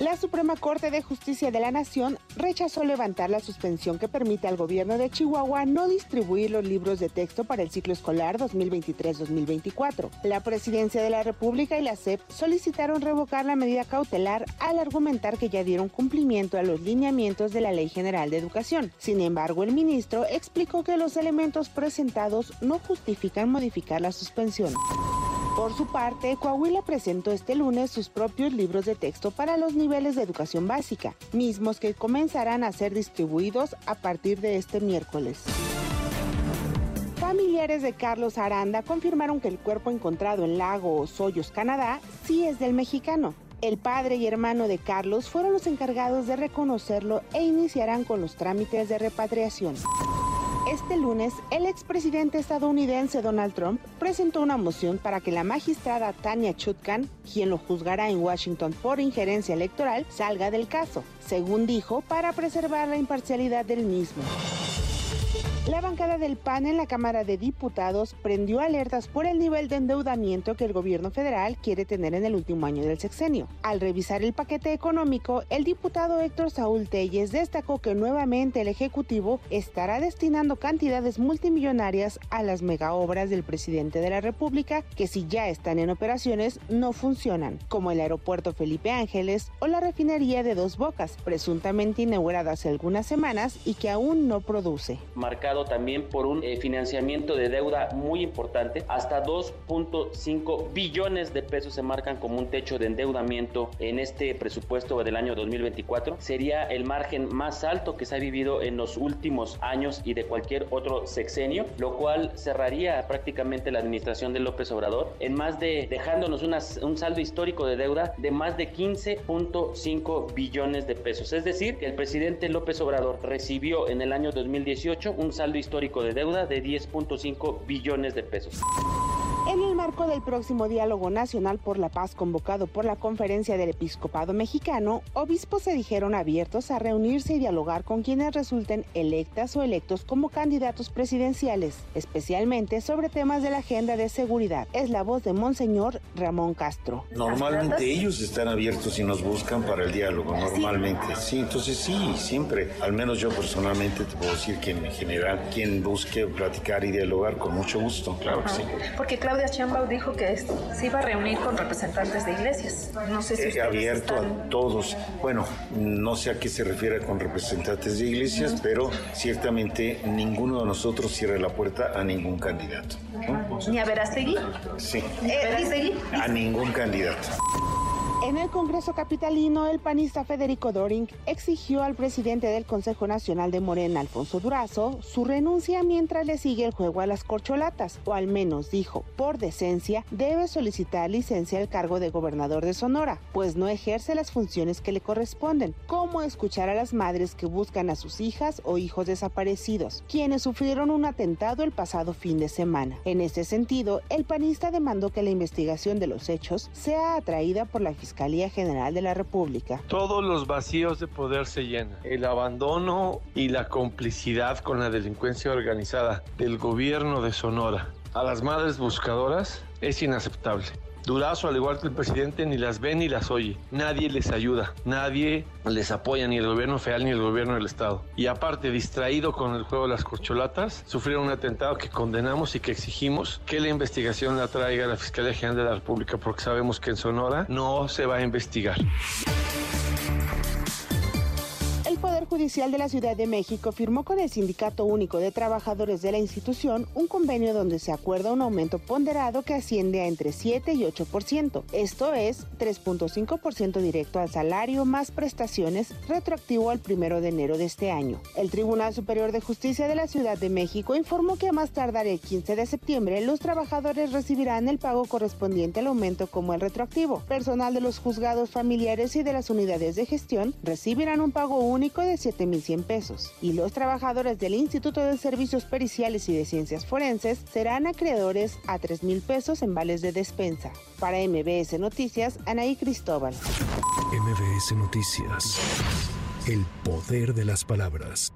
La Suprema Corte de Justicia de la Nación rechazó levantar la suspensión que permite al gobierno de Chihuahua no distribuir los libros de texto para el ciclo escolar 2023-2024. La Presidencia de la República y la SEP solicitaron revocar la medida cautelar al argumentar que ya dieron cumplimiento a los lineamientos de la Ley General de Educación. Sin embargo, el ministro explicó que los elementos presentados no justifican modificar la suspensión. Por su parte, Coahuila presentó este lunes sus propios libros de texto para los niveles de educación básica, mismos que comenzarán a ser distribuidos a partir de este miércoles. Familiares de Carlos Aranda confirmaron que el cuerpo encontrado en Lago Osoyos, Canadá, sí es del mexicano. El padre y hermano de Carlos fueron los encargados de reconocerlo e iniciarán con los trámites de repatriación. Este lunes, el expresidente estadounidense Donald Trump presentó una moción para que la magistrada Tania Chutkan, quien lo juzgará en Washington por injerencia electoral, salga del caso, según dijo, para preservar la imparcialidad del mismo. La bancada del PAN en la Cámara de Diputados prendió alertas por el nivel de endeudamiento que el gobierno federal quiere tener en el último año del sexenio. Al revisar el paquete económico, el diputado Héctor Saúl Telles destacó que nuevamente el Ejecutivo estará destinando cantidades multimillonarias a las megaobras del presidente de la República que si ya están en operaciones no funcionan, como el aeropuerto Felipe Ángeles o la refinería de Dos Bocas, presuntamente inaugurada hace algunas semanas y que aún no produce también por un eh, financiamiento de deuda muy importante. Hasta 2.5 billones de pesos se marcan como un techo de endeudamiento en este presupuesto del año 2024. Sería el margen más alto que se ha vivido en los últimos años y de cualquier otro sexenio, lo cual cerraría prácticamente la administración de López Obrador en más de dejándonos un saldo histórico de deuda de más de 15.5 billones de pesos. Es decir, que el presidente López Obrador recibió en el año 2018 un saldo saldo histórico de deuda de 10.5 billones de pesos. En el marco del próximo Diálogo Nacional por la Paz convocado por la Conferencia del Episcopado Mexicano, obispos se dijeron abiertos a reunirse y dialogar con quienes resulten electas o electos como candidatos presidenciales, especialmente sobre temas de la agenda de seguridad. Es la voz de Monseñor Ramón Castro. Normalmente ellos están abiertos y nos buscan para el diálogo, normalmente. Sí, entonces sí, siempre. Al menos yo personalmente te puedo decir que en general quien busque platicar y dialogar con mucho gusto, claro que sí. Porque Claudia Sheinbaum dijo que se iba a reunir con representantes de iglesias. No sé si eh, abierto a todos. Bueno, no sé a qué se refiere con representantes de iglesias, pero ciertamente ninguno de nosotros cierra la puerta a ningún candidato. ¿Ni a Verastegui? Sí. ¿Eh, a ningún candidato. En el Congreso Capitalino, el panista Federico Doring exigió al presidente del Consejo Nacional de Morena, Alfonso Durazo, su renuncia mientras le sigue el juego a las corcholatas, o al menos dijo, por decencia, debe solicitar licencia al cargo de gobernador de Sonora, pues no ejerce las funciones que le corresponden, como escuchar a las madres que buscan a sus hijas o hijos desaparecidos, quienes sufrieron un atentado el pasado fin de semana. En ese sentido, el panista demandó que la investigación de los hechos sea atraída por la Fiscalía Fiscalía General de la República. Todos los vacíos de poder se llenan. El abandono y la complicidad con la delincuencia organizada del gobierno de Sonora a las madres buscadoras es inaceptable. Durazo, al igual que el presidente, ni las ve ni las oye. Nadie les ayuda, nadie les apoya, ni el gobierno federal ni el gobierno del Estado. Y aparte, distraído con el juego de las corcholatas, sufrieron un atentado que condenamos y que exigimos que la investigación la traiga la Fiscalía General de la República, porque sabemos que en Sonora no se va a investigar. Judicial de la Ciudad de México firmó con el Sindicato Único de Trabajadores de la institución un convenio donde se acuerda un aumento ponderado que asciende a entre 7 y 8%. Esto es 3.5% directo al salario más prestaciones retroactivo al primero de enero de este año. El Tribunal Superior de Justicia de la Ciudad de México informó que a más tardar el 15 de septiembre los trabajadores recibirán el pago correspondiente al aumento como el retroactivo. Personal de los juzgados familiares y de las unidades de gestión recibirán un pago único de 7.100 pesos y los trabajadores del Instituto de Servicios Periciales y de Ciencias Forenses serán acreedores a 3.000 pesos en vales de despensa. Para MBS Noticias, Anaí Cristóbal. MBS Noticias. El poder de las palabras.